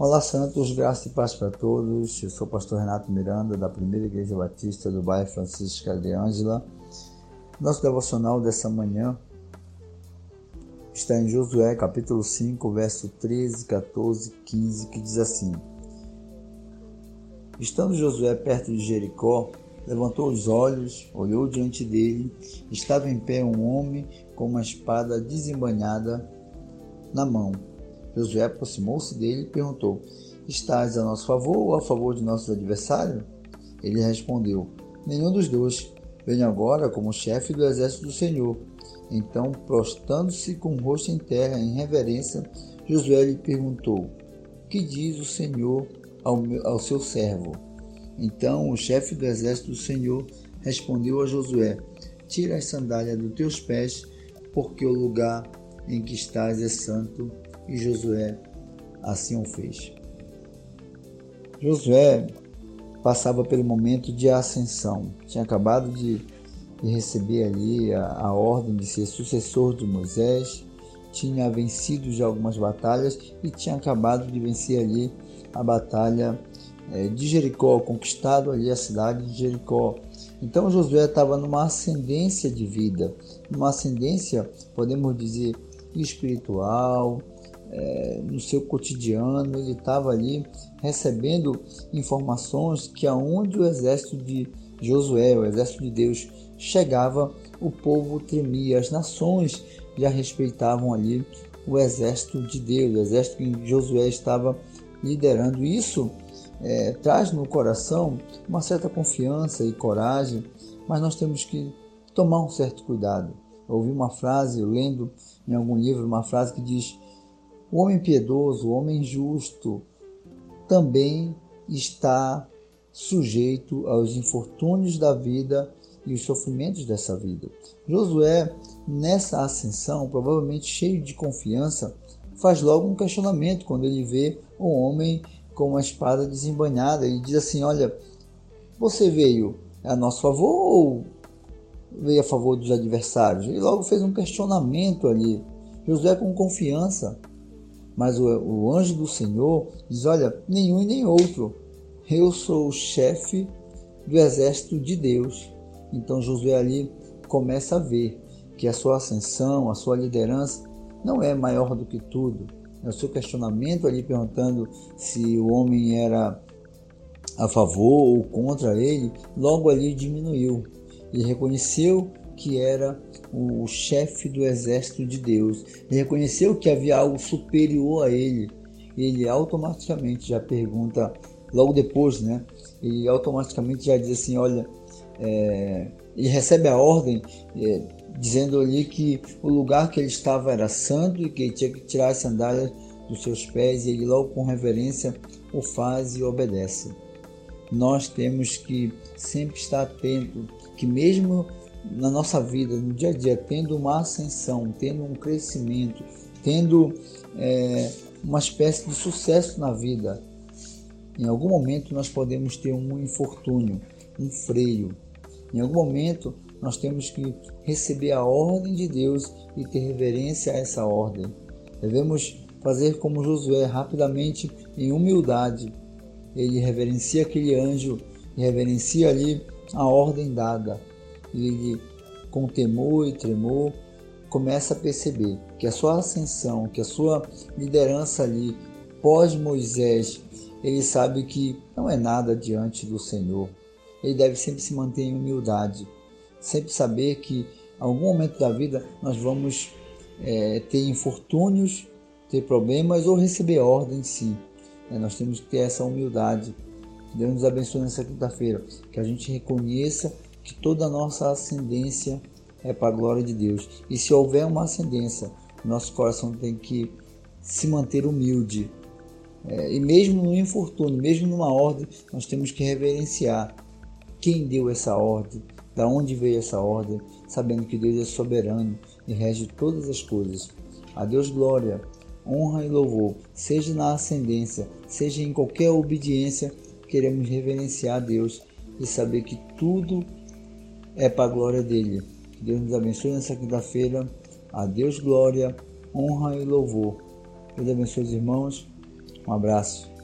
Olá, Santos, graça e paz para todos. Eu sou o pastor Renato Miranda, da Primeira Igreja Batista do bairro Francisca de Ângela. Nosso devocional dessa manhã está em Josué, capítulo 5, verso 13, 14, 15, que diz assim: Estando Josué perto de Jericó, levantou os olhos, olhou diante dele, estava em pé um homem com uma espada desembanhada na mão Josué aproximou-se dele e perguntou: Estás a nosso favor ou a favor de nossos adversários? Ele respondeu: Nenhum dos dois. Venho agora como chefe do exército do Senhor. Então, prostrando-se com o rosto em terra, em reverência, Josué lhe perguntou: Que diz o Senhor ao, meu, ao seu servo? Então o chefe do exército do Senhor respondeu a Josué: Tira as sandálias dos teus pés, porque o lugar em que estás é santo e Josué assim o fez. Josué passava pelo momento de ascensão, tinha acabado de, de receber ali a, a, ordem de ser sucessor de Moisés, tinha vencido já algumas batalhas e tinha acabado de vencer ali a batalha é, de Jericó, conquistado ali a cidade de Jericó. Então Josué estava numa ascendência de vida, numa ascendência, podemos dizer, espiritual, é, no seu cotidiano, ele estava ali recebendo informações que aonde o exército de Josué, o exército de Deus, chegava, o povo tremia, as nações já respeitavam ali o exército de Deus, o exército que Josué estava liderando. Isso é, traz no coração uma certa confiança e coragem, mas nós temos que tomar um certo cuidado. Eu ouvi uma frase, lendo em algum livro, uma frase que diz: o homem piedoso, o homem justo, também está sujeito aos infortúnios da vida e os sofrimentos dessa vida. Josué, nessa ascensão, provavelmente cheio de confiança, faz logo um questionamento quando ele vê um homem com uma espada desembanhada e diz assim: Olha, você veio a nosso favor ou veio a favor dos adversários? Ele logo fez um questionamento ali. Josué, com confiança, mas o, o anjo do Senhor diz: Olha, nenhum e nem outro. Eu sou o chefe do exército de Deus. Então Josué ali começa a ver que a sua ascensão, a sua liderança não é maior do que tudo. O seu questionamento ali perguntando se o homem era a favor ou contra ele, logo ali diminuiu. Ele reconheceu que era o chefe do exército de Deus. Ele reconheceu que havia algo superior a ele. Ele automaticamente já pergunta, logo depois, né? Ele automaticamente já diz assim: olha, é, ele recebe a ordem é, dizendo ali que o lugar que ele estava era santo e que ele tinha que tirar as sandálias dos seus pés. E ele, logo com reverência, o faz e obedece. Nós temos que sempre estar atento que mesmo na nossa vida, no dia a dia, tendo uma ascensão, tendo um crescimento, tendo é, uma espécie de sucesso na vida, em algum momento nós podemos ter um infortúnio, um freio. Em algum momento nós temos que receber a ordem de Deus e ter reverência a essa ordem. Devemos fazer como Josué, rapidamente, em humildade. Ele reverencia aquele anjo e reverencia ali a ordem dada ele, com temor e tremor, começa a perceber que a sua ascensão, que a sua liderança ali, pós-Moisés, ele sabe que não é nada diante do Senhor. Ele deve sempre se manter em humildade, sempre saber que em algum momento da vida nós vamos é, ter infortúnios, ter problemas ou receber ordem sim. É, nós temos que ter essa humildade. Deus nos abençoe nessa quinta-feira, que a gente reconheça que toda a nossa ascendência é para a glória de Deus. E se houver uma ascendência, nosso coração tem que se manter humilde. É, e mesmo no infortúnio, mesmo numa ordem, nós temos que reverenciar quem deu essa ordem, da onde veio essa ordem, sabendo que Deus é soberano e rege todas as coisas. A Deus glória, honra e louvor, seja na ascendência, seja em qualquer obediência, queremos reverenciar a Deus e saber que tudo é para a glória dele. Que Deus nos abençoe nessa quinta-feira. A Deus glória, honra e louvor. Deus abençoe os irmãos. Um abraço.